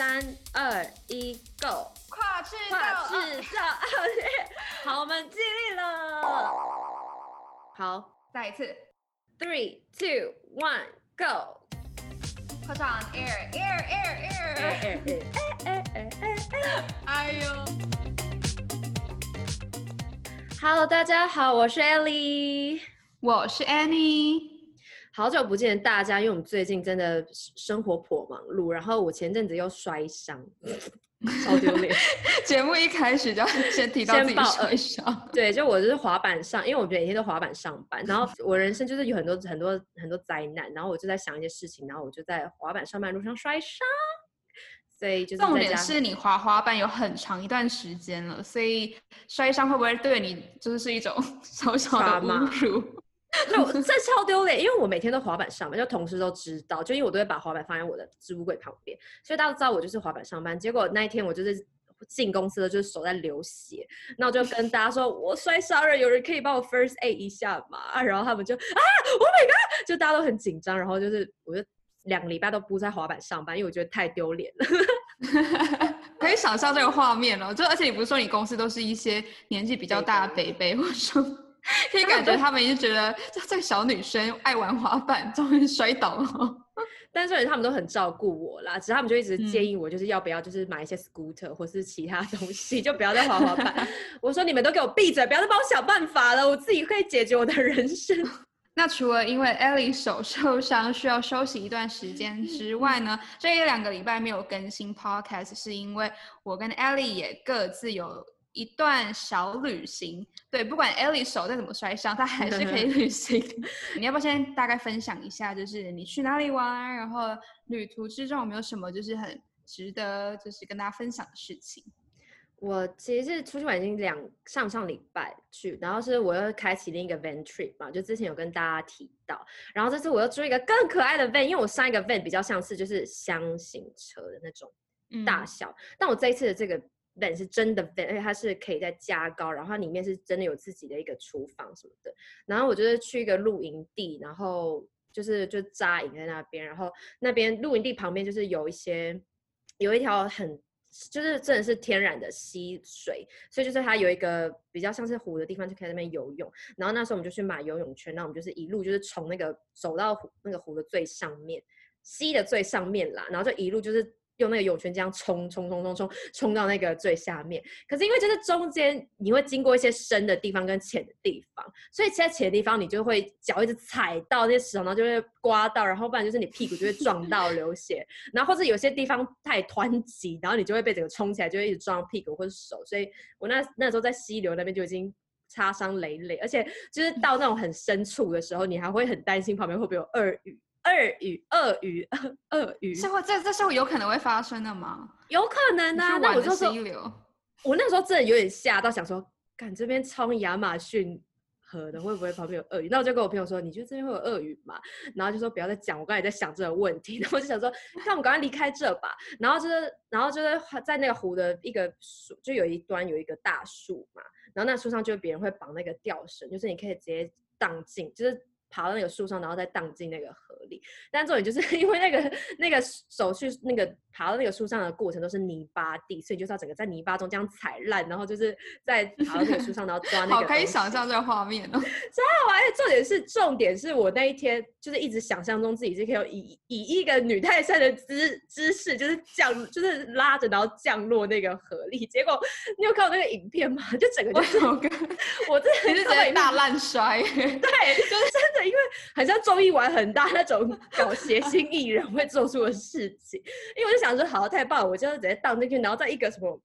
三二一，Go！跨赤道，跨赤道奥运，好，我们尽力了。好，再一次，Three, two, one, go！快上 air, air, air, air！哎哎哎哎呦！Hello，大家好，我是 Ellie，我是 Annie。好久不见大家，因为我们最近真的生活颇忙碌，然后我前阵子又摔伤，超丢脸。节目一开始就要 先提到自己摔伤，对，就我就是滑板上，因为我每天都滑板上班，然后我人生就是有很多很多很多灾难，然后我就在想一些事情，然后我就在滑板上班路上摔伤，所以就是重点是你滑滑板有很长一段时间了，所以摔伤会不会对你就是是一种 小小的侮辱？就这超丢脸，因为我每天都滑板上班，就同事都知道，就因为我都会把滑板放在我的置物柜旁边，所以大家都知道我就是滑板上班。结果那一天我就是进公司的，就是手在流血，那我就跟大家说，我摔伤了，有人可以帮我 first aid 一下吗？然后他们就啊，Oh my god！就大家都很紧张，然后就是我就两个礼拜都不在滑板上班，因为我觉得太丢脸了。可以想象这个画面哦，就而且你不是说你公司都是一些年纪比较大的伯伯，或者说。可以感觉他们已经觉得这这个小女生爱玩滑板，终于摔倒了。但是他们都很照顾我啦，只是他们就一直建议我，就是要不要就是买一些 scooter 或是其他东西，就不要再滑滑板。我说你们都给我闭嘴，不要再帮我想办法了，我自己可以解决我的人生。那除了因为 Ellie 手受伤需要休息一段时间之外呢，这一两个礼拜没有更新 podcast，是因为我跟 Ellie 也各自有。一段小旅行，对，不管 Ellie 手再怎么摔伤，她还是可以 旅行。你要不要先大概分享一下，就是你去哪里玩，然后旅途之中有没有什么就是很值得就是跟大家分享的事情？我其实是出去玩已经两上上礼拜去，然后是我又开启另一个 van trip 嘛，就之前有跟大家提到，然后这次我又租一个更可爱的 van，因为我上一个 van 比较像是就是厢型车的那种大小，嗯、但我这一次的这个。本是真的本而且它是可以再加高，然后它里面是真的有自己的一个厨房什么的。然后我就是去一个露营地，然后就是就扎营在那边，然后那边露营地旁边就是有一些有一条很就是真的是天然的溪水，所以就是它有一个比较像是湖的地方，就可以在那边游泳。然后那时候我们就去买游泳圈，那我们就是一路就是从那个走到湖那个湖的最上面，溪的最上面啦，然后就一路就是。用那个涌泉这样冲冲冲冲冲冲到那个最下面，可是因为就是中间你会经过一些深的地方跟浅的地方，所以在浅的地方你就会脚一直踩到那些石头，然后就会刮到，然后不然就是你屁股就会撞到流血，然后或者有些地方太湍急，然后你就会被整个冲起来，就会一直撞到屁股或者手，所以我那那时候在溪流那边就已经擦伤累累，而且就是到那种很深处的时候，你还会很担心旁边会不会有鳄鱼。鳄鱼，鳄鱼，鳄鱼，是会这这是会有可能会发生的吗？有可能啊，那我就说，我那时候真的有点吓到，想说，赶这边冲亚马逊河的会不会旁边有鳄鱼？那我就跟我朋友说，你觉得这边会有鳄鱼吗？然后就说不要再讲，我刚才在想这个问题，然后我就想说，那我们赶快离开这吧。然后就是，然后就是在那个湖的一个树，就有一端有一个大树嘛，然后那树上就别人会绑那个吊绳，就是你可以直接荡进，就是。爬到那个树上，然后再荡进那个河里。但重点就是 因为那个那个手续，那个爬到那个树上的过程都是泥巴地，所以就是要整个在泥巴中这样踩烂，然后就是在爬到那个树上，然后抓那个。好，可以想象这个画面哦。超好玩！重点是重点是我那一天就是一直想象中自己是可以以以一个女泰山的姿姿势，就是降，就是拉着然后降落那个河里。结果你有看到那个影片吗？就整个就是我，我真的是直接大烂摔。对，就是真的。因为好像综艺玩很大那种搞谐星艺人会做出的事情，因为我就想说，好，太棒，我就直接荡进去，然后在一个什么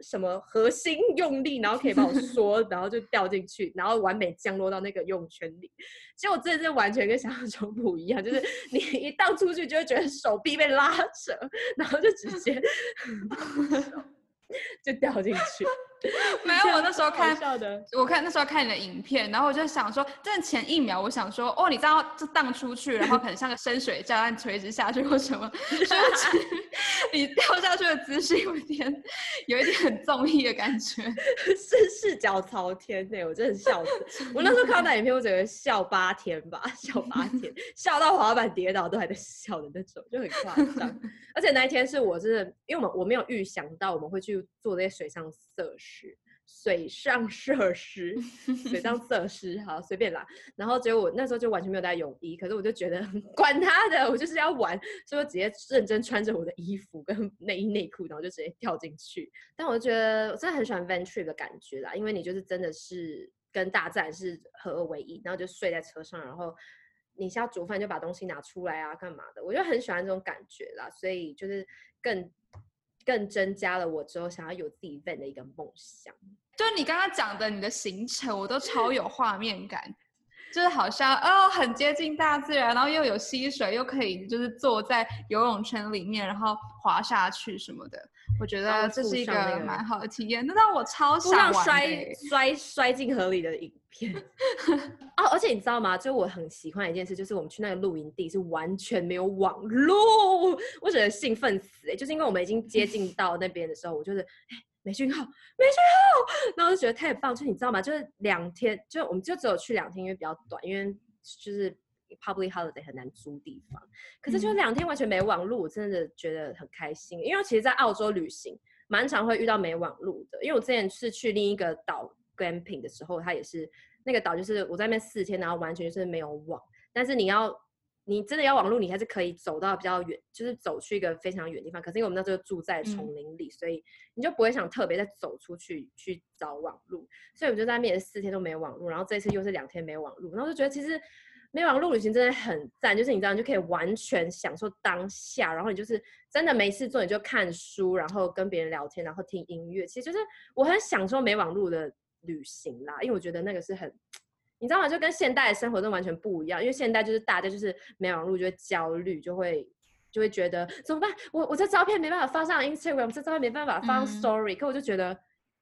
什么核心用力，然后可以把我缩，然后就掉进去，然后完美降落到那个泳圈里。结果这是完全跟想象中不一样，就是你一荡出去就会觉得手臂被拉扯，然后就直接 就掉进去。没有，我那时候看，我看那时候看你的影片，然后我就想说，真的前一秒我想说，哦，你这样就荡出去，然后可能像个深水炸弹垂直下去或什么，你掉下去的姿势有一点，有一点很综艺的感觉，是视角朝天呢，我真的笑死。我那时候看到那影片，我整个笑八天吧，笑八天，笑到滑板跌倒都还在笑的那种，就很夸张。而且那一天是我真的，因为我们我没有预想到我们会去做这些水上设施。水上设施，水上设施，好随便啦。然后结果我那时候就完全没有带泳衣，可是我就觉得 管他的，我就是要玩，所以我直接认真穿着我的衣服跟内衣内裤，然后就直接跳进去。但我就觉得我真的很喜欢 van trip 的感觉啦，因为你就是真的是跟大自然是合二为一，然后就睡在车上，然后你想要煮饭就把东西拿出来啊，干嘛的，我就很喜欢这种感觉啦。所以就是更。更增加了我之后想要有自己 van 的一个梦想。就你刚刚讲的你的行程，我都超有画面感，就是好像哦很接近大自然，然后又有溪水，又可以就是坐在游泳圈里面，然后滑下去什么的。我觉得这是一个蛮好的体验，那让我超想摔摔摔进河里的影片。哦，而且你知道吗？就我很喜欢的一件事，就是我们去那个露营地是完全没有网络，我觉得兴奋死哎！就是因为我们已经接近 到那边的时候，我就是哎没讯号，没讯号，然后我就觉得太棒。就你知道吗？就是两天，就我们就只有去两天，因为比较短，因为就是。Public holiday 很难租地方，可是就两天完全没网络，我真的觉得很开心。因为其实，在澳洲旅行蛮常会遇到没网络的。因为我之前是去另一个岛 glamping 的时候，它也是那个岛，就是我在那边四天，然后完全就是没有网。但是你要，你真的要网络，你还是可以走到比较远，就是走去一个非常远的地方。可是因为我们那时候住在丛林里，嗯、所以你就不会想特别再走出去去找网络。所以我就在那边四天都没有网络，然后这次又是两天没有网络，然后就觉得其实。没网路旅行真的很赞，就是你知道，你就可以完全享受当下，然后你就是真的没事做，你就看书，然后跟别人聊天，然后听音乐。其实就是我很享受没网路的旅行啦，因为我觉得那个是很，你知道吗？就跟现代的生活都完全不一样。因为现代就是大家就是没网路就会焦虑，就会就会觉得怎么办？我我这照片没办法发上 Instagram，这照片没办法发上 Story，、嗯、可我就觉得。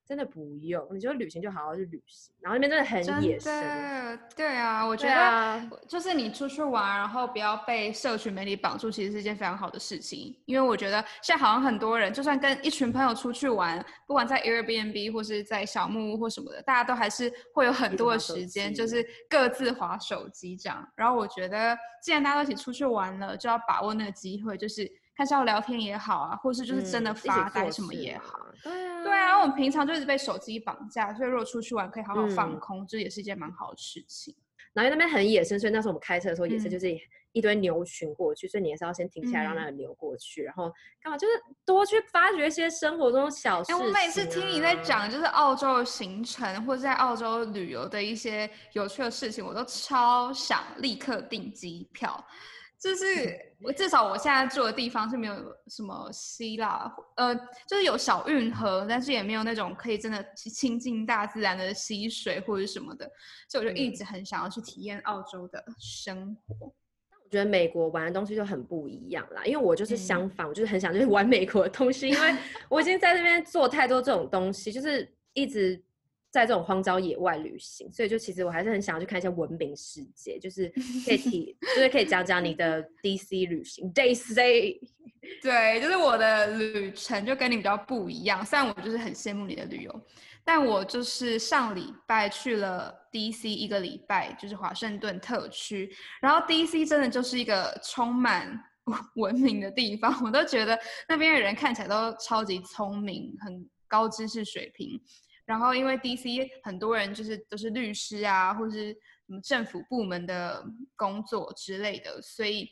真的不用，你就旅行就好好去旅行，然后那边真的很野生。对啊，我觉得就是你出去玩，然后不要被社群媒体绑住，其实是一件非常好的事情。因为我觉得现在好像很多人，就算跟一群朋友出去玩，不管在 Airbnb 或是在小木屋或什么的，大家都还是会有很多的时间，就是各自划手机这样。然后我觉得，既然大家都一起出去玩了，就要把握那个机会，就是。看是要聊天也好啊，或是就是真的发呆什么也好，嗯、对啊，对啊，我们平常就一直被手机绑架，所以如果出去玩可以好好放空，嗯、也是一件蛮好的事情。然后那边很野生，所以那时候我们开车的时候也是就是一堆牛群过去，嗯、所以你也是要先停下来让那个牛过去，嗯、然后干嘛就是多去发掘一些生活中的小事情、啊。我每次听你在讲就是澳洲的行程或者在澳洲旅游的一些有趣的事情，我都超想立刻订机票。就是我至少我现在住的地方是没有什么希腊，呃，就是有小运河，但是也没有那种可以真的亲近大自然的溪水或者什么的，所以我就一直很想要去体验澳洲的生活。但我觉得美国玩的东西就很不一样啦，因为我就是相反，嗯、我就是很想就是玩美国的东西，因为我已经在这边做太多这种东西，就是一直。在这种荒郊野外旅行，所以就其实我还是很想要去看一下文明世界，就是可以提，就是可以讲讲你的 DC 旅行，DC。对，就是我的旅程就跟你比较不一样。虽然我就是很羡慕你的旅游，但我就是上礼拜去了 DC 一个礼拜，就是华盛顿特区。然后 DC 真的就是一个充满 文明的地方，我都觉得那边的人看起来都超级聪明，很高知识水平。然后，因为 DC 很多人就是都是律师啊，或是什么政府部门的工作之类的，所以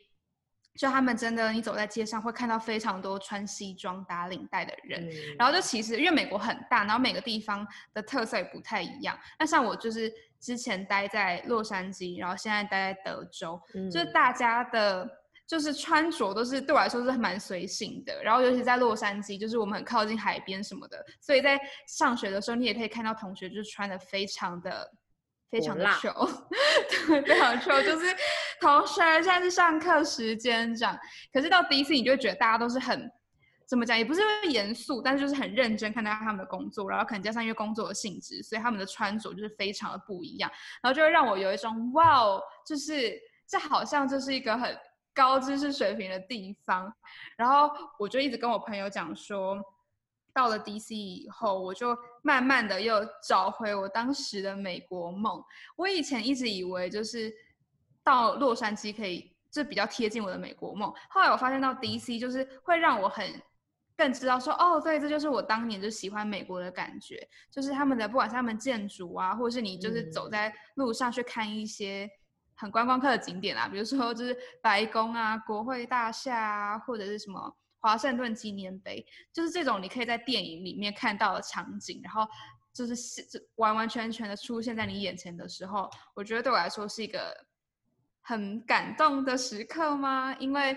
就他们真的，你走在街上会看到非常多穿西装打领带的人。嗯、然后就其实因为美国很大，然后每个地方的特色也不太一样。那像我就是之前待在洛杉矶，然后现在待在德州，嗯、就是大家的。就是穿着都是对我来说是蛮随性的，然后尤其在洛杉矶，就是我们很靠近海边什么的，所以在上学的时候，你也可以看到同学就是穿的非常的非常的 chill，对，非常 chill，就是同学现在是上课时间这样。可是到第一次你就会觉得大家都是很怎么讲，也不是因为严肃，但是就是很认真看待他们的工作，然后可能加上因为工作的性质，所以他们的穿着就是非常的不一样，然后就会让我有一种哇哦，就是这好像就是一个很高知识水平的地方。然后我就一直跟我朋友讲说，到了 DC 以后，我就慢慢的又找回我当时的美国梦。我以前一直以为就是到洛杉矶可以。这比较贴近我的美国梦。后来我发现到 DC 就是会让我很更知道说，哦，对，这就是我当年就喜欢美国的感觉，就是他们的不管是他们建筑啊，或者是你就是走在路上去看一些很观光客的景点啊，比如说就是白宫啊、国会大厦啊，或者是什么华盛顿纪念碑，就是这种你可以在电影里面看到的场景，然后就是完完全全的出现在你眼前的时候，我觉得对我来说是一个。很感动的时刻吗？因为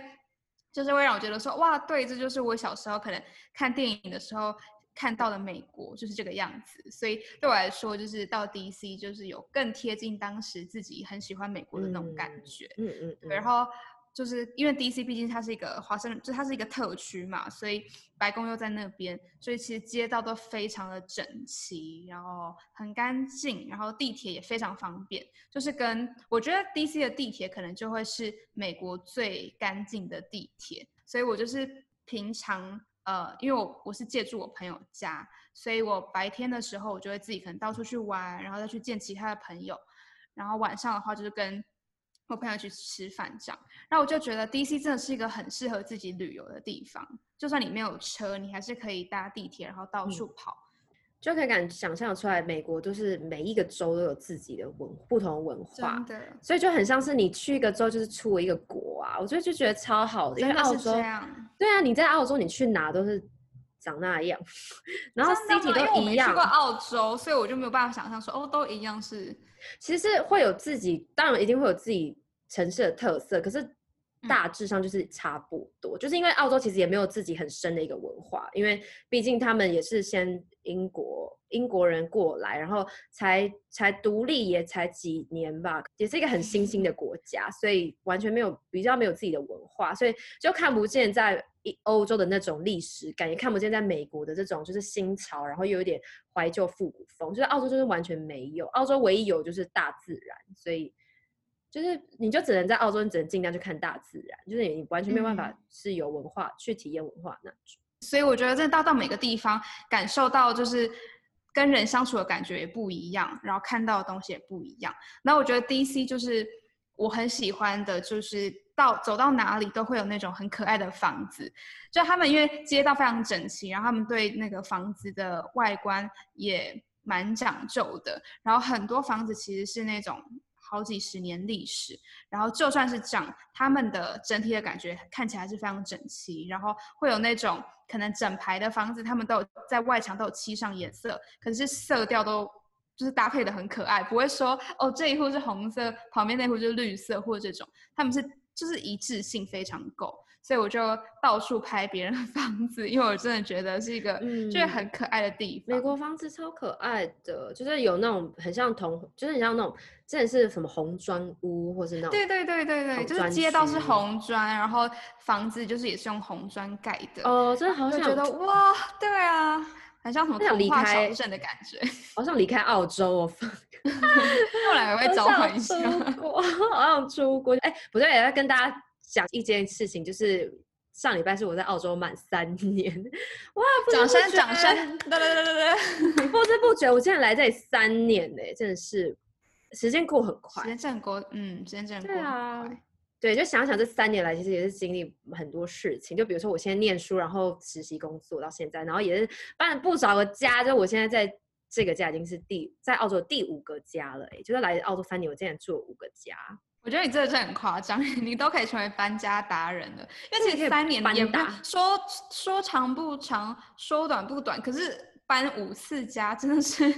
就是会让我觉得说，哇，对，这就是我小时候可能看电影的时候看到的美国，就是这个样子。所以对我来说，就是到 DC，就是有更贴近当时自己很喜欢美国的那种感觉。嗯嗯，嗯。然后。就是因为 DC 毕竟它是一个华盛顿，就它是一个特区嘛，所以白宫又在那边，所以其实街道都非常的整齐，然后很干净，然后地铁也非常方便。就是跟我觉得 DC 的地铁可能就会是美国最干净的地铁，所以我就是平常呃，因为我我是借住我朋友家，所以我白天的时候我就会自己可能到处去玩，然后再去见其他的朋友，然后晚上的话就是跟。我朋友去吃饭这样，然后我就觉得 DC 真的是一个很适合自己旅游的地方。就算你没有车，你还是可以搭地铁，然后到处跑，嗯、就可以感想象出来，美国都是每一个州都有自己的文不同文化，真的，所以就很像是你去一个州就是出了一个国啊。我觉得就觉得超好的，因为澳洲这样，对啊，你在澳洲你去哪都是长那样，然后 city 都一样。去过澳洲，所以我就没有办法想象说哦，都一样是。其实会有自己，当然一定会有自己城市的特色，可是大致上就是差不多。嗯、就是因为澳洲其实也没有自己很深的一个文化，因为毕竟他们也是先英国英国人过来，然后才才独立也才几年吧，也是一个很新兴的国家，所以完全没有比较没有自己的文化，所以就看不见在欧洲的那种历史感，也看不见在美国的这种就是新潮，然后又有点怀旧复古风，就是澳洲就是完全没有，澳洲唯一有就是大自然，所以。就是你就只能在澳洲，你只能尽量去看大自然，就是你完全没有办法是有文化、嗯、去体验文化那种。所以我觉得真的到到每个地方感受到就是跟人相处的感觉也不一样，然后看到的东西也不一样。那我觉得 DC 就是我很喜欢的，就是到走到哪里都会有那种很可爱的房子，就他们因为街道非常整齐，然后他们对那个房子的外观也蛮讲究的，然后很多房子其实是那种。好几十年历史，然后就算是这样，他们的整体的感觉看起来是非常整齐，然后会有那种可能整排的房子，他们都有在外墙都有漆上颜色，可是色调都就是搭配的很可爱，不会说哦这一户是红色，旁边那户就是绿色或这种，他们是就是一致性非常够。所以我就到处拍别人的房子，因为我真的觉得是一个就是很可爱的地方。嗯、美国房子超可爱的，就是有那种很像童，就是很像那种真的是什么红砖屋，或是那种对对对对对，就是街道是红砖，然后房子就是也是用红砖盖的。哦，真的好想觉得哇，对啊，很像什么童话小镇的感觉，好像离开澳洲哦。后来我会召唤一下，我 好想出国。哎，不对，要跟大家。讲一件事情，就是上礼拜是我在澳洲满三 年，哇！掌声，掌声！对对对对对，不知不觉我竟然来这里三年呢，真的是时间过很快，时间真过，嗯，时间真过很快。啊、对，就想想这三年来，其实也是经历很多事情。就比如说，我现在念书，然后实习工作到现在，然后也是搬了不少个家。就我现在在这个家已经是第在澳洲第五个家了，哎，就是来澳洲三年，我竟然住了五个家。我觉得你真的是很夸张，你都可以成为搬家达人了。因为其实三年也不说说长不长，说短不短，可是搬五次家真的是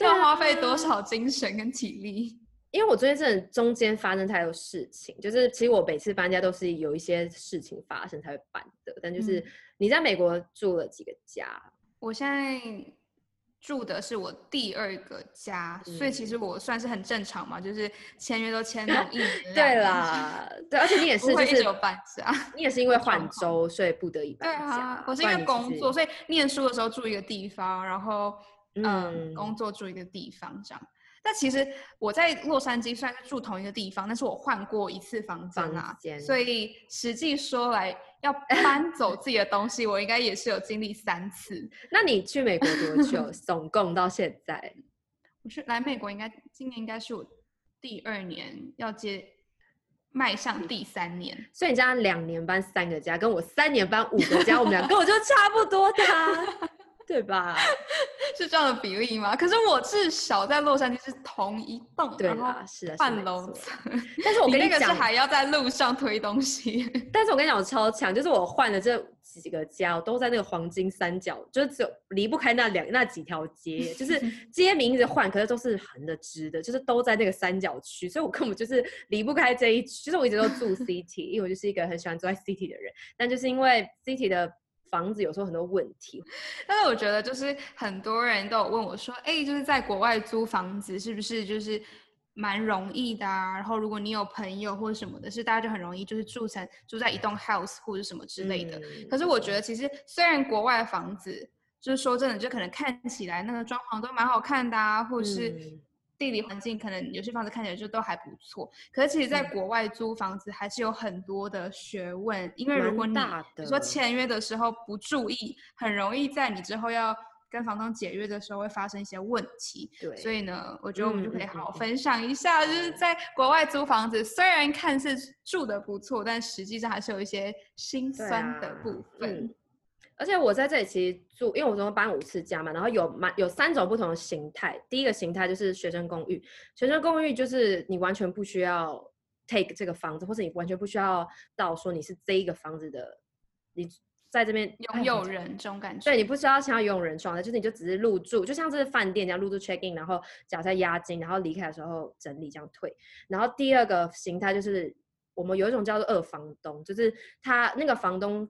要花费多少精神跟体力？因为我最近真的中间发生太多事情，就是其实我每次搬家都是有一些事情发生才会搬的。但就是你在美国住了几个家？我现在住的是我第二个家，嗯、所以其实我算是很正常嘛，就是签约都签那种一年。对啦，对，而且你也是就是有搬家，你也是因为换州，所以不得已搬家。对啊，我是因为工作，所以念书的时候住一个地方，然后嗯，嗯，工作住一个地方这样。但其实我在洛杉矶虽然是住同一个地方，但是我换过一次房间啊，所以实际说来要搬走自己的东西，我应该也是有经历三次。那你去美国多久？总共到现在？我是来美国应该今年应该是我第二年要接迈向第三年，所以你这样两年搬三个家，跟我三年搬五个家，我们俩跟我就差不多的，对吧？是这样的比例吗？可是我至少在洛杉矶是同一栋，对啊，是的，半楼层。但是我跟你讲，那个是还要在路上推东西。但是我跟你讲，我超强，就是我换的这几个家，我都在那个黄金三角，就是只有离不开那两那几条街，就是 街名一直换，可是都是横的、直的，就是都在那个三角区，所以我根本就是离不开这一区。就是我一直都住 City，因为我就是一个很喜欢住在 City 的人。但就是因为 City 的。房子有时候很多问题，但是我觉得就是很多人都有问我说，哎，就是在国外租房子是不是就是蛮容易的啊？然后如果你有朋友或者什么的，是大家就很容易就是住成住在一栋 house 或者什么之类的。嗯，可是我觉得其实虽然国外的房子就是说真的，就可能看起来那个装潢都蛮好看的啊，或者是。嗯地理环境可能有些房子看起来就都还不错，可是其实在国外租房子还是有很多的学问，因为如果你说签约的时候不注意，很容易在你之后要跟房东解约的时候会发生一些问题。对，所以呢，我觉得我们就可以好好分享一下，就是在国外租房子，虽然看似住的不错，但实际上还是有一些心酸的部分。而且我在这里其实住，因为我总共搬五次家嘛，然后有蛮有三种不同的形态。第一个形态就是学生公寓，学生公寓就是你完全不需要 take 这个房子，或者你完全不需要到说你是这一个房子的，你在这边拥有人这种感觉。对，你不需要像拥有人状态，就是你就只是入住，就像这是饭店这样入住 check in，然后缴下押金，然后离开的时候整理这样退。然后第二个形态就是我们有一种叫做二房东，就是他那个房东。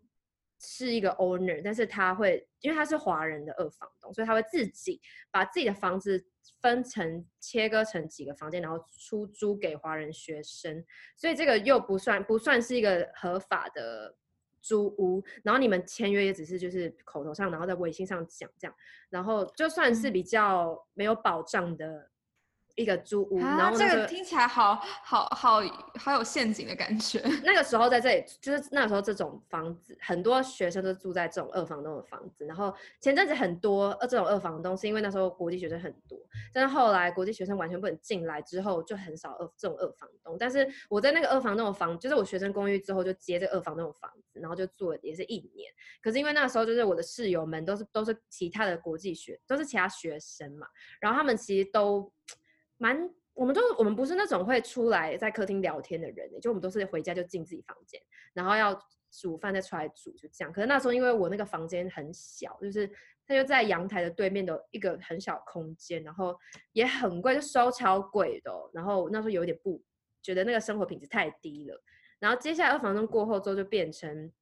是一个 owner，但是他会，因为他是华人的二房东，所以他会自己把自己的房子分成切割成几个房间，然后出租给华人学生，所以这个又不算不算是一个合法的租屋，然后你们签约也只是就是口头上，然后在微信上讲这样，然后就算是比较没有保障的。一个租屋，啊、然后、那个、这个听起来好好好好有陷阱的感觉。那个时候在这里，就是那个时候这种房子，很多学生都住在这种二房东的房子。然后前阵子很多呃这种二房东，是因为那时候国际学生很多，但是后来国际学生完全不能进来之后，就很少二这种二房东。但是我在那个二房东的房，就是我学生公寓之后就接这个二房东的房子，然后就住了也是一年。可是因为那个时候就是我的室友们都是都是其他的国际学，都是其他学生嘛，然后他们其实都。蛮，我们都我们不是那种会出来在客厅聊天的人，就我们都是回家就进自己房间，然后要煮饭再出来煮，就这样。可是那时候因为我那个房间很小，就是它就在阳台的对面的一个很小空间，然后也很贵，就收超贵的。然后那时候有点不觉得那个生活品质太低了。然后接下来二房东过后之后就变成，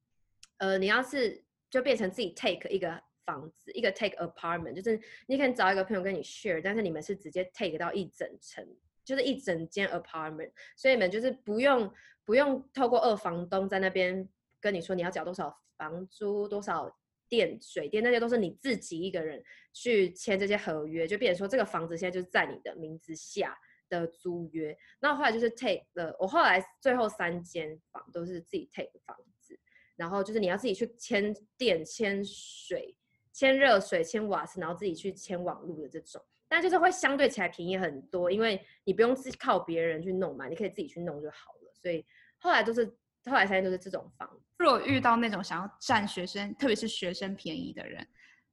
呃，你要是就变成自己 take 一个。房子一个 take apartment，就是你可以找一个朋友跟你 share，但是你们是直接 take 到一整层，就是一整间 apartment，所以你们就是不用不用透过二房东在那边跟你说你要缴多少房租、多少电水电，那些都是你自己一个人去签这些合约，就变成说这个房子现在就是在你的名字下的租约。那后来就是 take 了，我后来最后三间房都是自己 take 房子，然后就是你要自己去签电、签水。牵热水、牵瓦斯，然后自己去牵网路的这种，但就是会相对起来便宜很多，因为你不用自己靠别人去弄嘛，你可以自己去弄就好了。所以后来都是后来才就是这种房。如果遇到那种想要占学生，特别是学生便宜的人，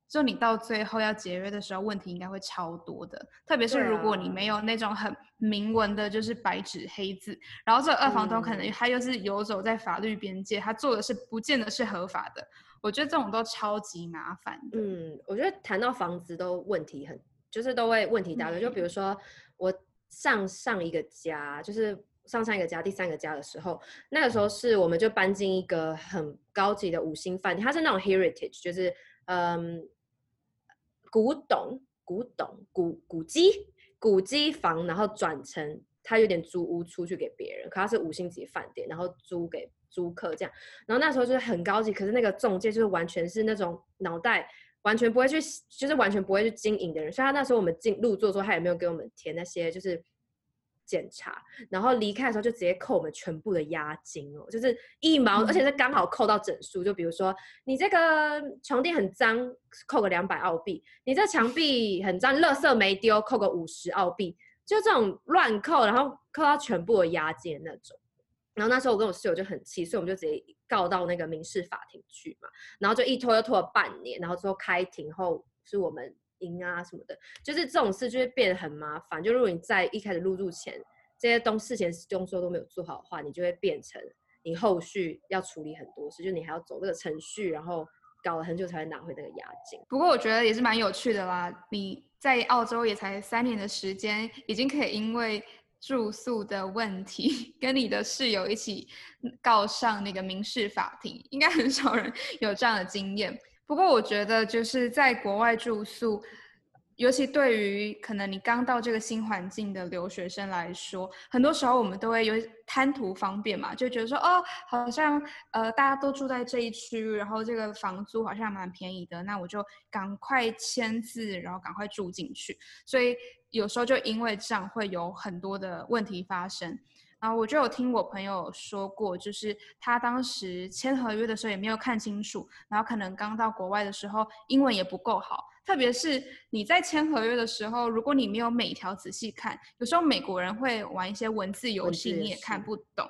就你到最后要解约的时候，问题应该会超多的。特别是如果你没有那种很明文的，就是白纸黑字，然后这二房东可能他又是游走在法律边界，他做的是不见得是合法的。我觉得这种都超级麻烦。嗯，我觉得谈到房子都问题很，就是都会问题大就比如说我上上一个家，就是上上一个家，第三个家的时候，那个时候是我们就搬进一个很高级的五星饭店，它是那种 heritage，就是嗯古董古董古古迹古迹房，然后转成他有点租屋出去给别人，可他是五星级饭店，然后租给租客这样。然后那时候就是很高级，可是那个中介就是完全是那种脑袋完全不会去，就是完全不会去经营的人。所以他那时候我们进入座的时候，他也没有给我们填那些就是。检查，然后离开的时候就直接扣我们全部的押金哦，就是一毛，嗯、而且是刚好扣到整数。就比如说你这个床垫很脏，扣个两百澳币；你这墙 壁很脏，垃圾没丢，扣个五十澳币。就这种乱扣，然后扣到全部的押金的那种。然后那时候我跟我室友就很气，所以我们就直接告到那个民事法庭去嘛。然后就一拖又拖了半年，然后最后开庭后是我们。赢啊什么的，就是这种事就会变得很麻烦。就如果你在一开始入住前这些东事前动作都没有做好的话，你就会变成你后续要处理很多事，就你还要走这个程序，然后搞了很久才会拿回那个押金。不过我觉得也是蛮有趣的啦。你在澳洲也才三年的时间，已经可以因为住宿的问题 跟你的室友一起告上那个民事法庭，应该很少人有这样的经验。不过我觉得就是在国外住宿，尤其对于可能你刚到这个新环境的留学生来说，很多时候我们都会有贪图方便嘛，就觉得说哦，好像呃大家都住在这一区，然后这个房租好像蛮便宜的，那我就赶快签字，然后赶快住进去。所以有时候就因为这样会有很多的问题发生。啊，我就有听我朋友说过，就是他当时签合约的时候也没有看清楚，然后可能刚到国外的时候英文也不够好，特别是你在签合约的时候，如果你没有每一条仔细看，有时候美国人会玩一些文字游戏，你也看不懂。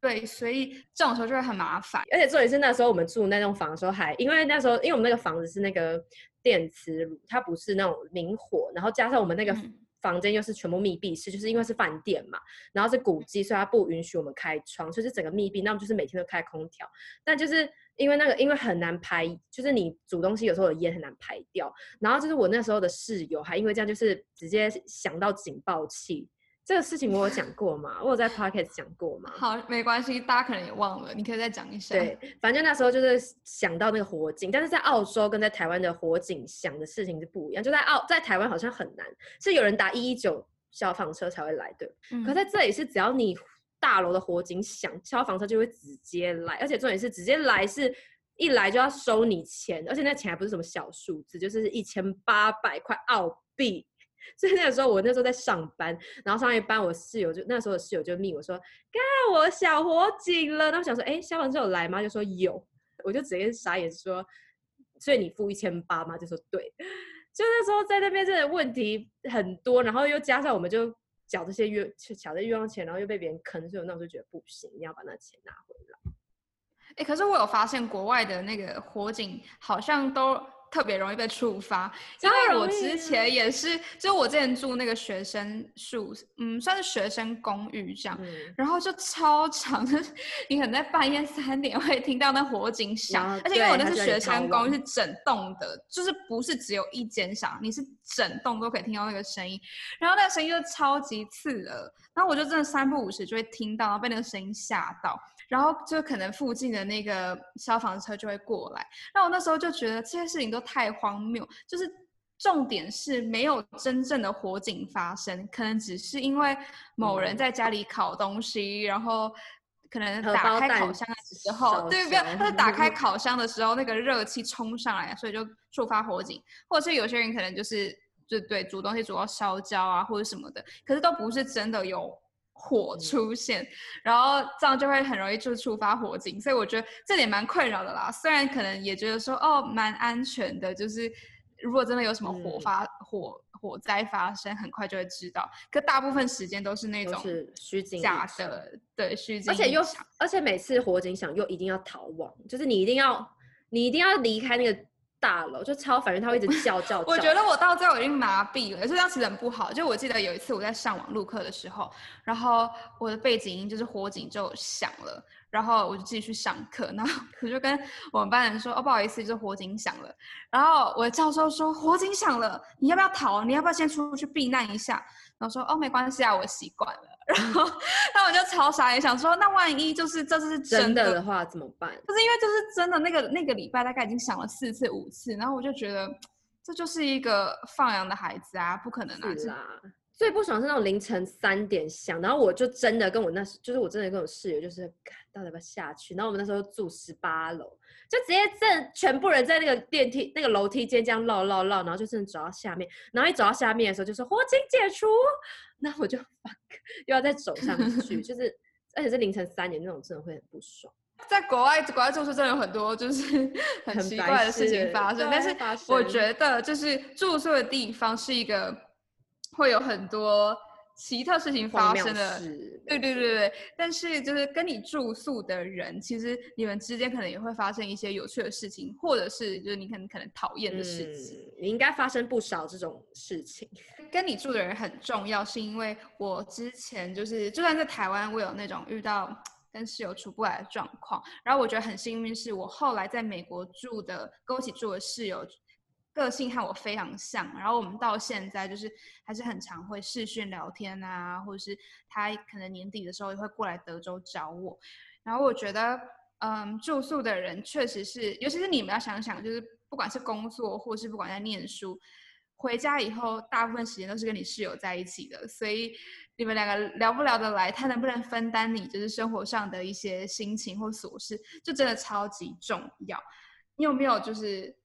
对，所以这种时候就会很麻烦。而且重点是那时候我们住那栋房的时候还，还因为那时候因为我们那个房子是那个电磁炉，它不是那种明火，然后加上我们那个。嗯房间又是全部密闭式，就是因为是饭店嘛，然后是古迹，所以它不允许我们开窗，所以是整个密闭。那么就是每天都开空调，但就是因为那个，因为很难排，就是你煮东西有时候有烟很难排掉。然后就是我那时候的室友还因为这样，就是直接想到警报器。这个事情我有讲过嘛？我有在 podcast 讲过嘛？好，没关系，大家可能也忘了，你可以再讲一下。对，反正那时候就是想到那个火警，但是在澳洲跟在台湾的火警想的事情是不一样。就在澳，在台湾好像很难，是有人打一一九消防车才会来的。嗯。可在这里是只要你大楼的火警响，消防车就会直接来，而且重点是直接来是一来就要收你钱，而且那钱还不是什么小数字，就是一千八百块澳币。所以那个时候，我那时候在上班，然后上一班，我室友就那时候的室友就密我说：“干，我小火警了。”然后我想说：“哎，消防车有来吗？”就说有，我就直接傻眼说：“所以你付一千八吗？”就说对。就那时候在那边，真的问题很多，然后又加上我们就缴这些冤，缴这冤枉钱，然后又被别人坑，所以我那时候就觉得不行，你要把那钱拿回来。哎，可是我有发现国外的那个火警好像都。特别容易被触发，因为我之前也是，就我之前住那个学生宿，嗯，算是学生公寓这样，嗯、然后就超长，就是你可能在半夜三点会听到那火警响，而且因为我那是学生公寓，是整栋的，就是不是只有一间响，你是整栋都可以听到那个声音，然后那个声音就超级刺耳，然后我就真的三不五时就会听到，然后被那个声音吓到。然后就可能附近的那个消防车就会过来，那我那时候就觉得这些事情都太荒谬，就是重点是没有真正的火警发生，可能只是因为某人在家里烤东西，嗯、然后可能打开烤箱的时候，对不对？他打开烤箱的时候，那个热气冲上来，所以就触发火警，或者是有些人可能就是就对煮东西煮到烧焦啊，或者什么的，可是都不是真的有。火出现，然后这样就会很容易就触发火警，所以我觉得这点蛮困扰的啦。虽然可能也觉得说哦蛮安全的，就是如果真的有什么火发、嗯、火火灾发生，很快就会知道。可大部分时间都是那种虚惊假的，对虚惊。而且又而且每次火警响又一定要逃亡，就是你一定要你一定要离开那个。大楼就超烦人，他会一直叫叫叫。我觉得我到最后已经麻痹了，就这样其实很不好。就我记得有一次我在上网录课的时候，然后我的背景音就是火警就响了，然后我就自己去上课，然后我就跟我们班人说：“哦，不好意思，就是火警响了。”然后我的教授说：“火警响了，你要不要逃？你要不要先出去避难一下？”然后说：“哦，没关系啊，我习惯了。”然后，那我就超傻，也想说，那万一就是这是真的，真的的话怎么办？就是因为就是真的那个那个礼拜大概已经响了四次五次，然后我就觉得这就是一个放羊的孩子啊，不可能啊！是啦，最不爽是那种凌晨三点响，然后我就真的跟我那时，就是我真的跟我室友，就是到底要不要下去？然后我们那时候住十八楼，就直接正全部人在那个电梯、那个楼梯间这样绕绕绕，然后就真的走到下面，然后一走到下面的时候就说火警解除，那我就 fuck, 又要再走上去，就是而且是凌晨三点那种，真的会很不爽。在国外，国外住宿真的有很多就是很奇怪的事情发生，但是我觉得就是住宿的地方是一个会有很多奇特事情发生的，对对对对。但是就是跟你住宿的人，其实你们之间可能也会发生一些有趣的事情，或者是就是你可能可能讨厌的事情，嗯，你应该发生不少这种事情。跟你住的人很重要，是因为我之前就是就算在台湾，我有那种遇到。跟室友处不来的状况，然后我觉得很幸运，是我后来在美国住的，跟我一起住的室友，个性和我非常像，然后我们到现在就是还是很常会视讯聊天啊，或者是他可能年底的时候也会过来德州找我，然后我觉得，嗯，住宿的人确实是，尤其是你们要想想，就是不管是工作，或是不管在念书。回家以后，大部分时间都是跟你室友在一起的，所以你们两个聊不聊得来，他能不能分担你就是生活上的一些心情或琐事，就真的超级重要。你有没有就是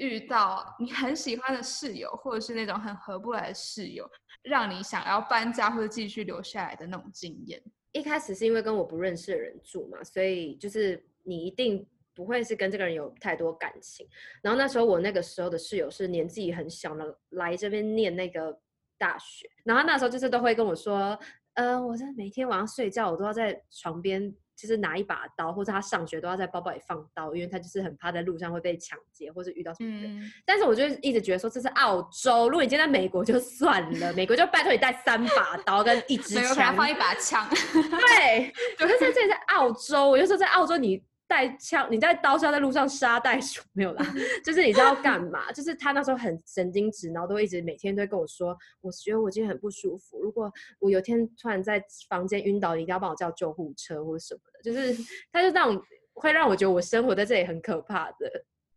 遇到你很喜欢的室友，或者是那种很合不来的室友，让你想要搬家或者继续留下来的那种经验？一开始是因为跟我不认识的人住嘛，所以就是你一定。不会是跟这个人有太多感情，然后那时候我那个时候的室友是年纪很小的，来这边念那个大学，然后那时候就是都会跟我说，呃，我在每天晚上睡觉，我都要在床边，就是拿一把刀，或者他上学都要在包包里放刀，因为他就是很怕在路上会被抢劫或者遇到什么人。嗯、但是我就一直觉得说这是澳洲，如果你今天在美国就算了，美国就拜托你带三把刀跟一支 枪，放一把枪。对，可是这里在澳洲，我就说在澳洲你。带枪，你在刀是要在路上杀袋鼠没有啦？就是你知道干嘛？就是他那时候很神经质，然后都一直每天都会跟我说，我觉得我今天很不舒服。如果我有天突然在房间晕倒，你一定要帮我叫救护车或者什么的。就是他就那种会让我觉得我生活在这里很可怕的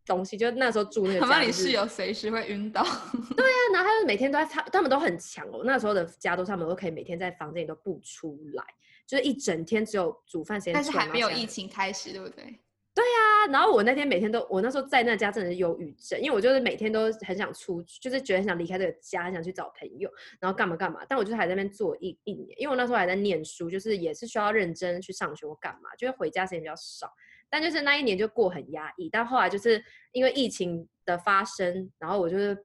东西。就那时候住那个家，他妈你室友随时会晕倒。对啊，然后他就每天都在他，他们都很强哦。那时候的家都他们都可以每天在房间里都不出来。就是一整天只有煮饭时间，但是还没有疫情开始，对不对？对呀、啊，然后我那天每天都，我那时候在那家真的是忧郁症，因为我就是每天都很想出去，就是觉得很想离开这个家，很想去找朋友，然后干嘛干嘛。但我就是还在那边做一一年，因为我那时候还在念书，就是也是需要认真去上学或干嘛，就是回家时间比较少。但就是那一年就过很压抑，但后来就是因为疫情的发生，然后我就是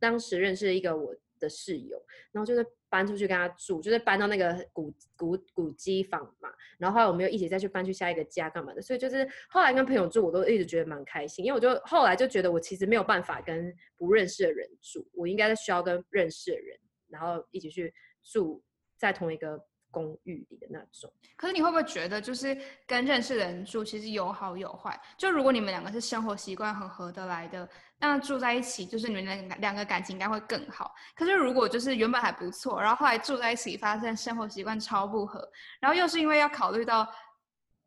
当时认识了一个我的室友，然后就是。搬出去跟他住，就是搬到那个古古古机房嘛。然后后来我们又一起再去搬去下一个家干嘛的。所以就是后来跟朋友住，我都一直觉得蛮开心，因为我就后来就觉得我其实没有办法跟不认识的人住，我应该是需要跟认识的人，然后一起去住在同一个。公寓里的那种，可是你会不会觉得，就是跟认识的人住，其实有好有坏。就如果你们两个是生活习惯很合得来的，那住在一起，就是你们两两个感情应该会更好。可是如果就是原本还不错，然后后来住在一起，发现生活习惯超不合，然后又是因为要考虑到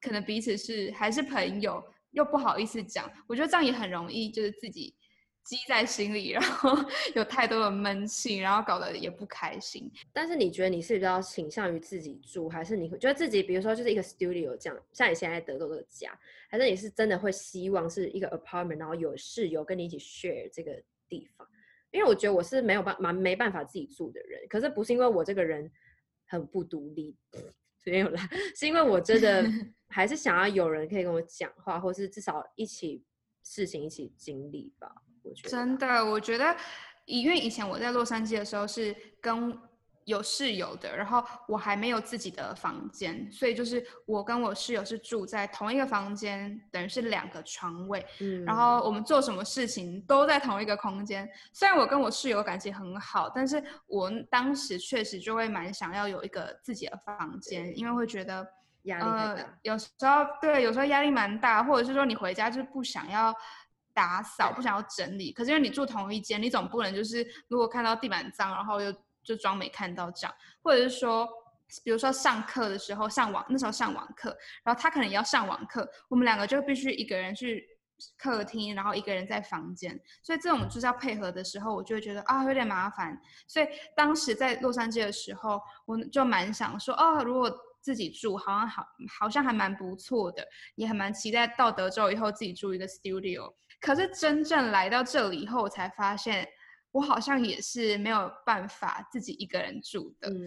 可能彼此是还是朋友，又不好意思讲，我觉得这样也很容易，就是自己。积在心里，然后 有太多的闷气，然后搞得也不开心。但是你觉得你是比较倾向于自己住，还是你会觉得自己，比如说就是一个 studio 这样，像你现在德州的家，还是你是真的会希望是一个 apartment，然后有室友跟你一起 share 这个地方？因为我觉得我是没有办蛮没办法自己住的人，可是不是因为我这个人很不独立，没有啦，是因为我真的 还是想要有人可以跟我讲话，或是至少一起事情一起经历吧。真的，我觉得，因为以前我在洛杉矶的时候是跟有室友的，然后我还没有自己的房间，所以就是我跟我室友是住在同一个房间，等于是两个床位，嗯，然后我们做什么事情都在同一个空间。虽然我跟我室友感情很好，但是我当时确实就会蛮想要有一个自己的房间，因为会觉得压力呃，有时候对，有时候压力蛮大，或者是说你回家就不想要。打扫不想要整理，可是因为你住同一间，你总不能就是如果看到地板脏，然后又就装没看到这样，或者是说，比如说上课的时候上网，那时候上网课，然后他可能也要上网课，我们两个就必须一个人去客厅，然后一个人在房间，所以这种就是要配合的时候，我就会觉得啊有点麻烦。所以当时在洛杉矶的时候，我就蛮想说，哦，如果自己住，好像好，好像还蛮不错的，也还蛮期待到德州以后自己住一个 studio。可是真正来到这里以后，我才发现，我好像也是没有办法自己一个人住的。嗯。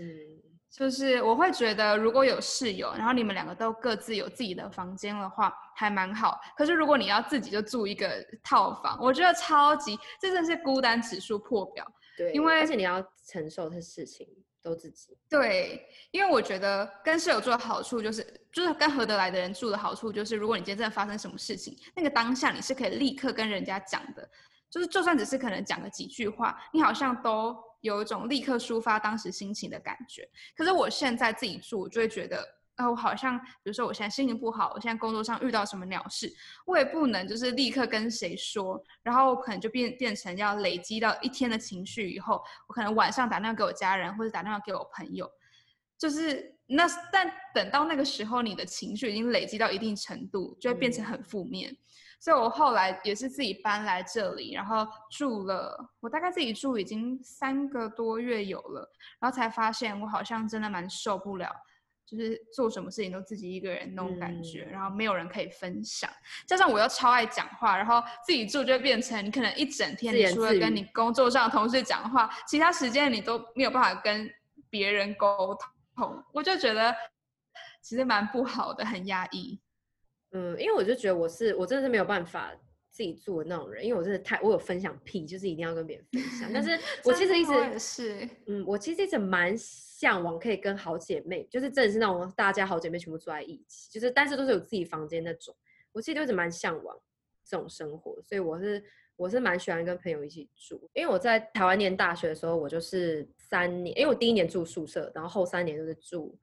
就是我会觉得，如果有室友，然后你们两个都各自有自己的房间的话，还蛮好。可是如果你要自己就住一个套房，我觉得超级，这真的是孤单指数破表。对，因为而且你要承受的事情都自己。对，因为我觉得跟室友住的好处就是，就是跟合得来的人住的好处就是，如果你今天真的发生什么事情，那个当下你是可以立刻跟人家讲的，就是就算只是可能讲个几句话，你好像都。有一种立刻抒发当时心情的感觉，可是我现在自己住，我就会觉得，呃，我好像，比如说我现在心情不好，我现在工作上遇到什么鸟事，我也不能就是立刻跟谁说，然后可能就变变成要累积到一天的情绪以后，我可能晚上打电话给我家人，或者打电话给我朋友，就是那，但等到那个时候，你的情绪已经累积到一定程度，就会变成很负面。嗯所以我后来也是自己搬来这里，然后住了，我大概自己住已经三个多月有了，然后才发现我好像真的蛮受不了，就是做什么事情都自己一个人那种感觉，嗯、然后没有人可以分享，加上我又超爱讲话，然后自己住就变成你可能一整天你除了跟你工作上的同事讲话，其他时间你都没有办法跟别人沟通，我就觉得其实蛮不好的，很压抑。嗯，因为我就觉得我是我真的是没有办法自己做的那种人，因为我真的太我有分享癖，就是一定要跟别人分享。但是我其实一直是，嗯，我其实一直蛮向往可以跟好姐妹，就是真的是那种大家好姐妹全部住在一起，就是但是都是有自己房间那种。我其实一直蛮向往这种生活，所以我是我是蛮喜欢跟朋友一起住。因为我在台湾念大学的时候，我就是三年，因为我第一年住宿舍，然后后三年都是住。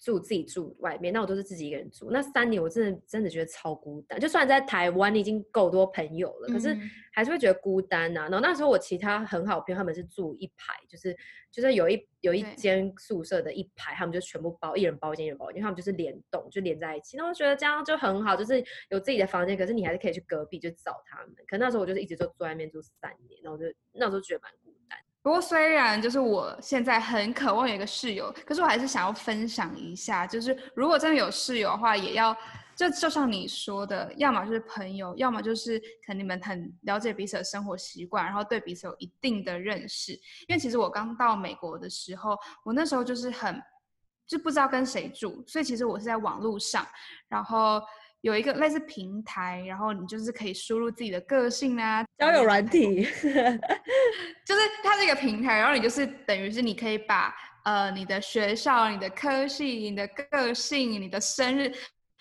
住自己住外面，那我都是自己一个人住。那三年我真的真的觉得超孤单。就算在台湾已经够多朋友了，可是还是会觉得孤单呐、啊。然后那时候我其他很好朋友他们是住一排，就是就是有一有一间宿舍的一排，他们就全部包一人包一间，一人包一间，因为他们就是联动就连在一起。那我觉得这样就很好，就是有自己的房间，可是你还是可以去隔壁就找他们。可那时候我就是一直都住外面住三年，然后就那时候觉得蛮。不过虽然就是我现在很渴望有一个室友，可是我还是想要分享一下，就是如果真的有室友的话，也要就就像你说的，要么就是朋友，要么就是可能你们很了解彼此的生活习惯，然后对彼此有一定的认识。因为其实我刚到美国的时候，我那时候就是很就不知道跟谁住，所以其实我是在网络上，然后。有一个类似平台，然后你就是可以输入自己的个性啊，交友软体，就是它这个平台，然后你就是等于是你可以把呃你的学校、你的科系、你的个性、你的生日，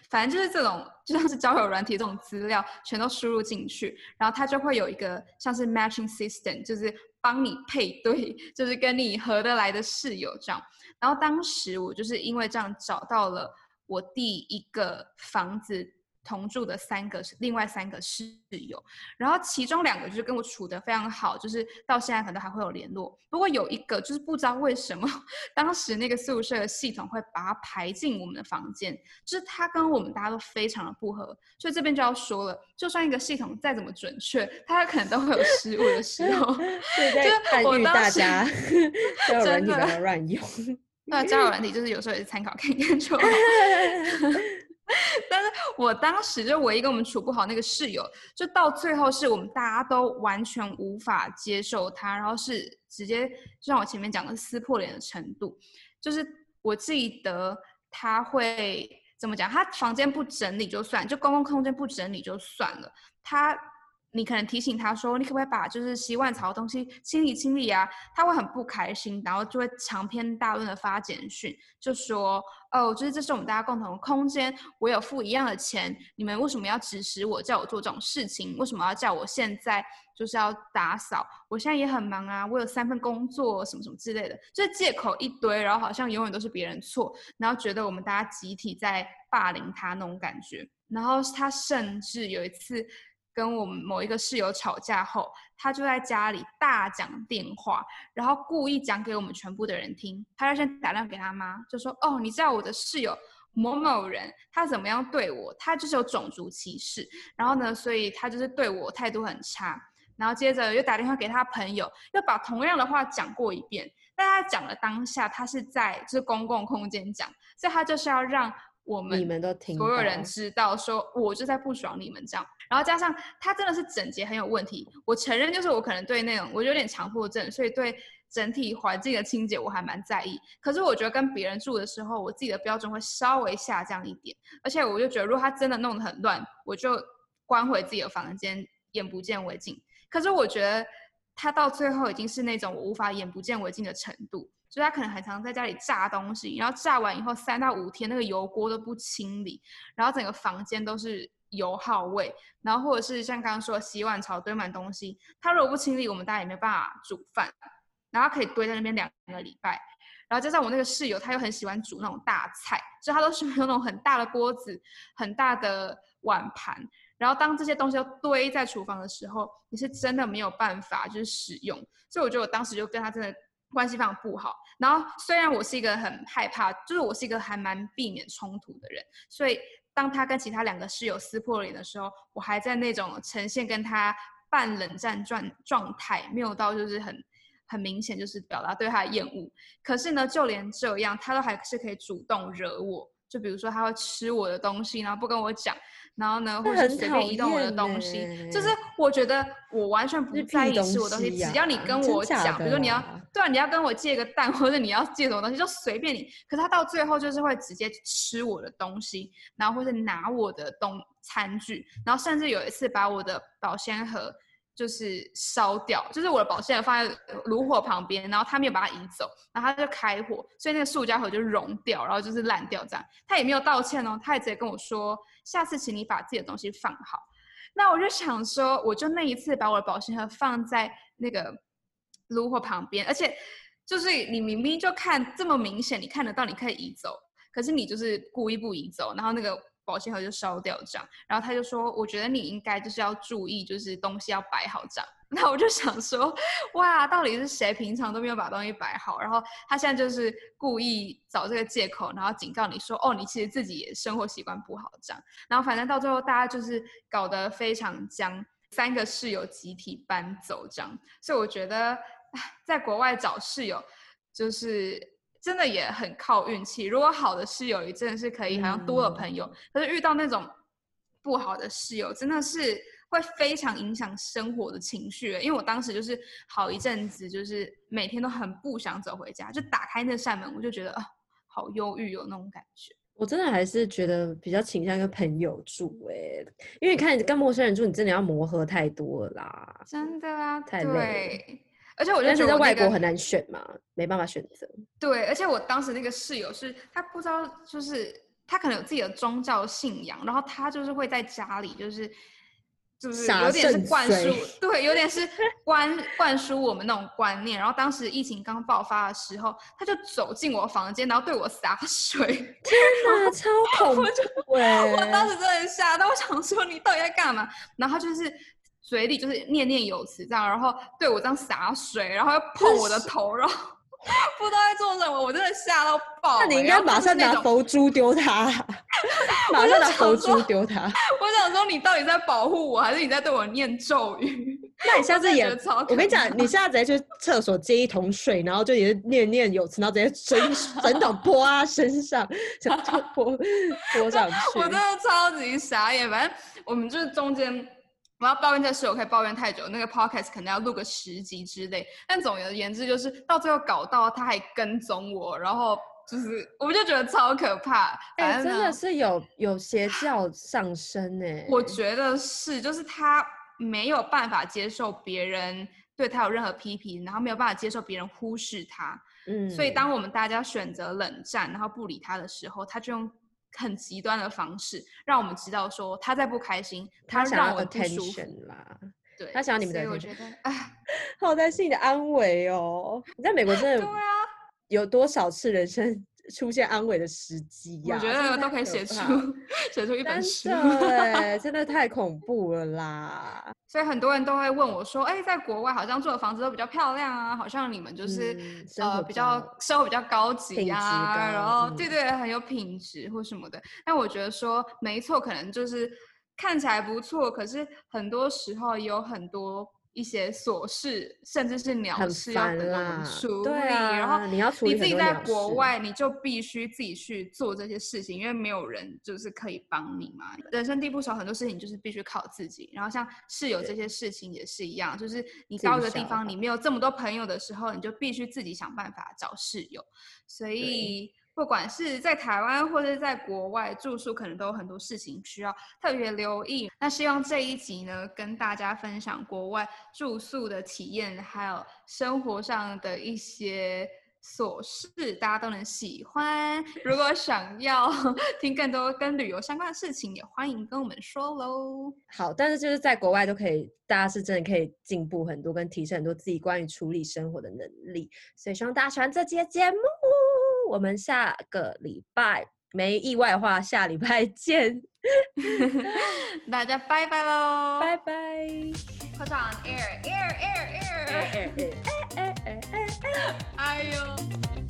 反正就是这种就像是交友软体这种资料全都输入进去，然后它就会有一个像是 matching system，就是帮你配对，就是跟你合得来的室友这样。然后当时我就是因为这样找到了。我第一个房子同住的三个是另外三个室友，然后其中两个就是跟我处得非常好，就是到现在可能还会有联络。不过有一个就是不知道为什么，当时那个宿舍的系统会把他排进我们的房间，就是他跟我们大家都非常的不合。所以这边就要说了，就算一个系统再怎么准确，他可能都会有失误的时候。对，在暗喻大家，真的乱用。那交友软体就是有时候也是参考 看看就好，但是我当时就唯一跟我们处不好那个室友，就到最后是我们大家都完全无法接受他，然后是直接就像我前面讲的撕破脸的程度，就是我记得他会怎么讲，他房间不整理就算，就公共空间不整理就算了，他。你可能提醒他说，你可不可以把就是洗碗槽的东西清理清理啊？他会很不开心，然后就会长篇大论的发简讯，就说哦，就是这是我们大家共同的空间，我有付一样的钱，你们为什么要指使我叫我做这种事情？为什么要叫我现在就是要打扫？我现在也很忙啊，我有三份工作，什么什么之类的，就借口一堆，然后好像永远都是别人错，然后觉得我们大家集体在霸凌他那种感觉。然后他甚至有一次。跟我们某一个室友吵架后，他就在家里大讲电话，然后故意讲给我们全部的人听。他就先打电话给他妈，就说：“哦，你知道我的室友某某人他怎么样对我，他就是有种族歧视，然后呢，所以他就是对我态度很差。然后接着又打电话给他朋友，又把同样的话讲过一遍。但他讲的当下，他是在就是公共空间讲，所以他就是要让我们你们都听所有人知道，说我就在不爽你们这样。然后加上他真的是整洁很有问题，我承认就是我可能对那种我有点强迫症，所以对整体环境的清洁我还蛮在意。可是我觉得跟别人住的时候，我自己的标准会稍微下降一点。而且我就觉得，如果他真的弄得很乱，我就关回自己的房间，眼不见为净。可是我觉得他到最后已经是那种我无法眼不见为净的程度，所以他可能很常在家里炸东西，然后炸完以后三到五天那个油锅都不清理，然后整个房间都是油耗味，然后或者是像刚刚说洗碗槽堆满东西，他如果不清理，我们大家也没办法煮饭，然后可以堆在那边两个礼拜，然后加上我那个室友他又很喜欢煮那种大菜，所以他都是用那种很大的锅子、很大的碗盘。然后当这些东西都堆在厨房的时候，你是真的没有办法就是使用，所以我觉得我当时就跟他真的关系非常不好。然后虽然我是一个很害怕，就是我是一个还蛮避免冲突的人，所以当他跟其他两个室友撕破脸的时候，我还在那种呈现跟他半冷战状状态，没有到就是很很明显就是表达对他的厌恶。可是呢，就连这样，他都还是可以主动惹我，就比如说他会吃我的东西，然后不跟我讲。然后呢，或者随便移动我的东西，就是我觉得我完全不在意吃我的东西，只要你跟我讲，比如说你要对啊，你要跟我借个蛋，或者你要借什么东西，就随便你。可是他到最后就是会直接吃我的东西，然后或者拿我的东餐具，然后甚至有一次把我的保鲜盒就是烧掉，就是我的保鲜盒放在炉火旁边，然后他没有把它移走，然后他就开火，所以那个塑胶盒就融掉，然后就是烂掉这样。他也没有道歉哦，他也直接跟我说。下次请你把自己的东西放好。那我就想说，我就那一次把我的保鲜盒放在那个炉火旁边，而且就是你明明就看这么明显，你看得到你可以移走，可是你就是故意不移走，然后那个。保鲜盒就烧掉这样，然后他就说：“我觉得你应该就是要注意，就是东西要摆好这样。”那我就想说：“哇，到底是谁平常都没有把东西摆好？然后他现在就是故意找这个借口，然后警告你说：‘哦，你其实自己也生活习惯不好这样。’然后反正到最后大家就是搞得非常僵，三个室友集体搬走这样。所以我觉得在国外找室友就是。”真的也很靠运气。如果好的室友也真的是可以，好像多了朋友。嗯、可是遇到那种不好的室友，真的是会非常影响生活的情绪。因为我当时就是好一阵子，就是每天都很不想走回家，就打开那扇门，我就觉得啊，好忧郁，有那种感觉。我真的还是觉得比较倾向跟朋友住哎、欸，因为你看你跟陌生人住，你真的要磨合太多了啦。真的啊，太累。对而且我就觉得、那个、在外国很难选嘛，没办法选择。对，而且我当时那个室友是，他不知道，就是他可能有自己的宗教信仰，然后他就是会在家里，就是就是有点是灌输，对，有点是灌灌输我们那种观念。然后当时疫情刚爆发的时候，他就走进我房间，然后对我洒水。天 哪，超恐怖！我当时真的吓到，我想说你到底在干嘛？然后就是。嘴里就是念念有词这样，然后对我这样洒水，然后又碰我的头，然后 不知道在做什么，我真的吓到爆、欸。那你应该马上拿佛珠丢他，马上拿佛珠丢他。我想说，你到底在保护我，还是你在对我念咒语？那你下次也，我，我跟你讲，你下次直接去厕所接一桶水，然后就也念念有词，然后直接整整桶泼他身上，想泼泼上去。我真的超级傻眼，反正我们就是中间。我要抱怨这事，我可以抱怨太久，那个 podcast 可能要录个十集之类。但总而言之，就是到最后搞到他还跟踪我，然后就是我就觉得超可怕。哎、欸，真的是有有邪教上身哎。我觉得是，就是他没有办法接受别人对他有任何批评，然后没有办法接受别人忽视他。嗯，所以当我们大家选择冷战，然后不理他的时候，他就用。很极端的方式，让我们知道说他在不开心，他让我不舒服啦。对，他想要你们的，所以我觉得，哎，好担心你的安危哦。你在美国真的，对啊，有多少次人生出现安慰的时机呀。我觉得都可以写出 写出一本书，对，真的太恐怖了啦。所以很多人都会问我说：“哎、欸，在国外好像住的房子都比较漂亮啊，好像你们就是、嗯、呃比较生活比较高级啊，然后、嗯、对对很有品质或什么的。”但我觉得说没错，可能就是看起来不错，可是很多时候也有很多。一些琐事，甚至是鸟事要等我们处理，然后你自己在国外，你就必须自己去做这些事情，因为没有人就是可以帮你嘛。人生地不熟，很多事情就是必须靠自己。然后像室友这些事情也是一样，就是你到一个地方，你没有这么多朋友的时候，你就必须自己想办法找室友。所以。不管是在台湾或者在国外住宿，可能都有很多事情需要特别留意。那希望这一集呢，跟大家分享国外住宿的体验，还有生活上的一些琐事，大家都能喜欢。如果想要 听更多跟旅游相关的事情，也欢迎跟我们说喽。好，但是就是在国外都可以，大家是真的可以进步很多，跟提升很多自己关于处理生活的能力。所以希望大家喜欢这期节目。我们下个礼拜没意外的话，下礼拜见，大家拜拜喽，拜拜。Put on air, air, air, air, air, air, air, air, air, air, air. 哎呦。